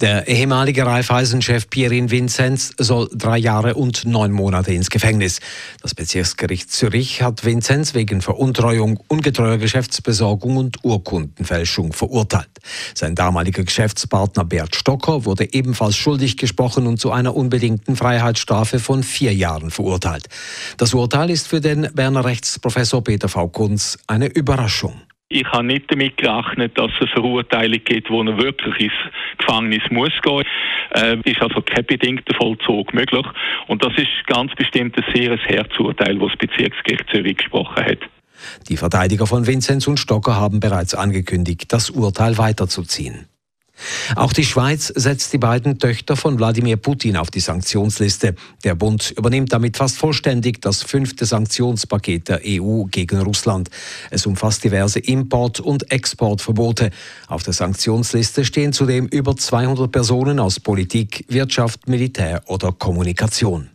Der ehemalige Raiffeisen-Chef Pierin Vinzenz soll drei Jahre und neun Monate ins Gefängnis. Das Bezirksgericht Zürich hat Vinzenz wegen Veruntreuung, ungetreuer Geschäftsbesorgung und Urkundenfälschung verurteilt. Sein damaliger Geschäftspartner Bert Stocker wurde ebenfalls schuldig gesprochen und zu einer unbedingten Freiheitsstrafe von vier Jahren verurteilt. Das Urteil ist für den Berner Rechtsprofessor Peter V. Kunz eine Überraschung. Ich habe nicht damit gerechnet, dass es eine Verurteilung gibt, wo er wirklich ins Gefängnis muss gehen. Äh, ist also kein bedingter Vollzug möglich. Und das ist ganz bestimmt ein sehr Herzurteil, das das Bezirksgericht Zürich gesprochen hat. Die Verteidiger von Vinzenz und Stocker haben bereits angekündigt, das Urteil weiterzuziehen. Auch die Schweiz setzt die beiden Töchter von Wladimir Putin auf die Sanktionsliste. Der Bund übernimmt damit fast vollständig das fünfte Sanktionspaket der EU gegen Russland. Es umfasst diverse Import- und Exportverbote. Auf der Sanktionsliste stehen zudem über 200 Personen aus Politik, Wirtschaft, Militär oder Kommunikation.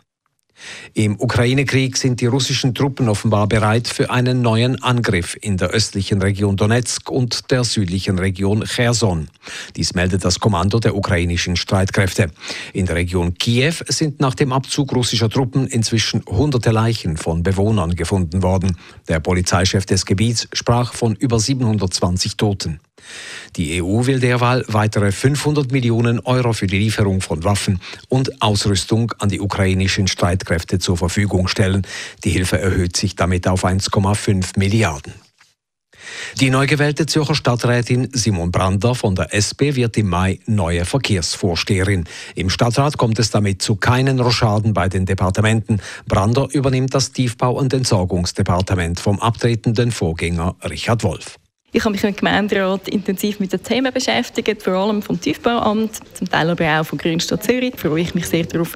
Im Ukraine-Krieg sind die russischen Truppen offenbar bereit für einen neuen Angriff in der östlichen Region Donetsk und der südlichen Region Cherson. Dies meldet das Kommando der ukrainischen Streitkräfte. In der Region Kiew sind nach dem Abzug russischer Truppen inzwischen hunderte Leichen von Bewohnern gefunden worden. Der Polizeichef des Gebiets sprach von über 720 Toten. Die EU will derweil weitere 500 Millionen Euro für die Lieferung von Waffen und Ausrüstung an die ukrainischen Streitkräfte zur Verfügung stellen. Die Hilfe erhöht sich damit auf 1,5 Milliarden. Die neu gewählte Zürcher Stadträtin Simon Brander von der SP wird im Mai neue Verkehrsvorsteherin. Im Stadtrat kommt es damit zu keinen Rochaden bei den Departementen. Brander übernimmt das Tiefbau- und Entsorgungsdepartement vom abtretenden Vorgänger Richard Wolf. Ich habe mich im Gemeinderat intensiv mit den Themen beschäftigt, vor allem vom Tiefbauamt, zum Teil aber auch von Grünstadt Zürich. Da freue ich mich sehr darauf,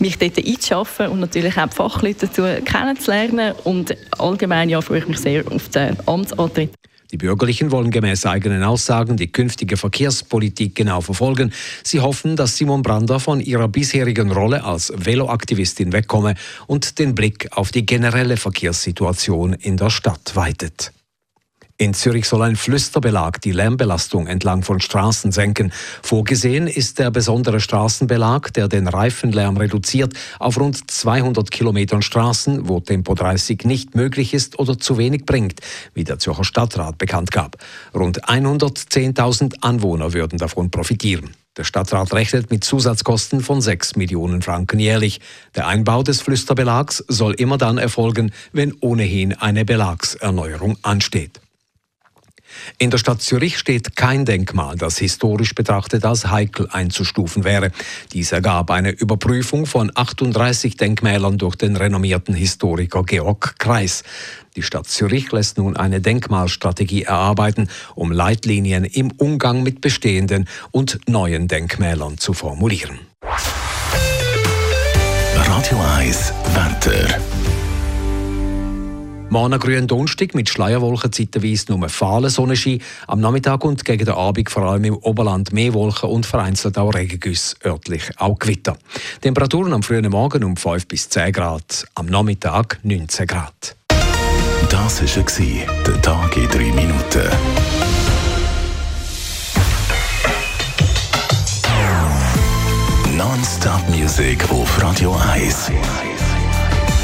mich dort einzuschaffen und natürlich auch die Fachleute dazu kennenzulernen. Und allgemein ja, freue ich mich sehr auf den Amtsantritt. Die Bürgerlichen wollen gemäß eigenen Aussagen die künftige Verkehrspolitik genau verfolgen. Sie hoffen, dass Simon Brander von ihrer bisherigen Rolle als Veloaktivistin wegkomme und den Blick auf die generelle Verkehrssituation in der Stadt weitet. In Zürich soll ein Flüsterbelag die Lärmbelastung entlang von Straßen senken. Vorgesehen ist der besondere Straßenbelag, der den Reifenlärm reduziert, auf rund 200 Kilometern Straßen, wo Tempo 30 nicht möglich ist oder zu wenig bringt, wie der Zürcher Stadtrat bekannt gab. Rund 110.000 Anwohner würden davon profitieren. Der Stadtrat rechnet mit Zusatzkosten von 6 Millionen Franken jährlich. Der Einbau des Flüsterbelags soll immer dann erfolgen, wenn ohnehin eine Belagserneuerung ansteht. In der Stadt Zürich steht kein Denkmal, das historisch betrachtet als heikel einzustufen wäre. Dies ergab eine Überprüfung von 38 Denkmälern durch den renommierten Historiker Georg Kreis. Die Stadt Zürich lässt nun eine Denkmalstrategie erarbeiten, um Leitlinien im Umgang mit bestehenden und neuen Denkmälern zu formulieren. Radio 1 Wetter. Morgen grünen Donnerstag mit Schleierwolken zeitweise nur fahlen Sonnenschein. Am Nachmittag und gegen den Abend vor allem im Oberland mehr Wolken und vereinzelt auch Regengüsse, örtlich auch Gewitter. Temperaturen am frühen Morgen um 5 bis 10 Grad, am Nachmittag 19 Grad. Das war der Tag in 3 Minuten. Non-Stop-Musik auf Radio 1.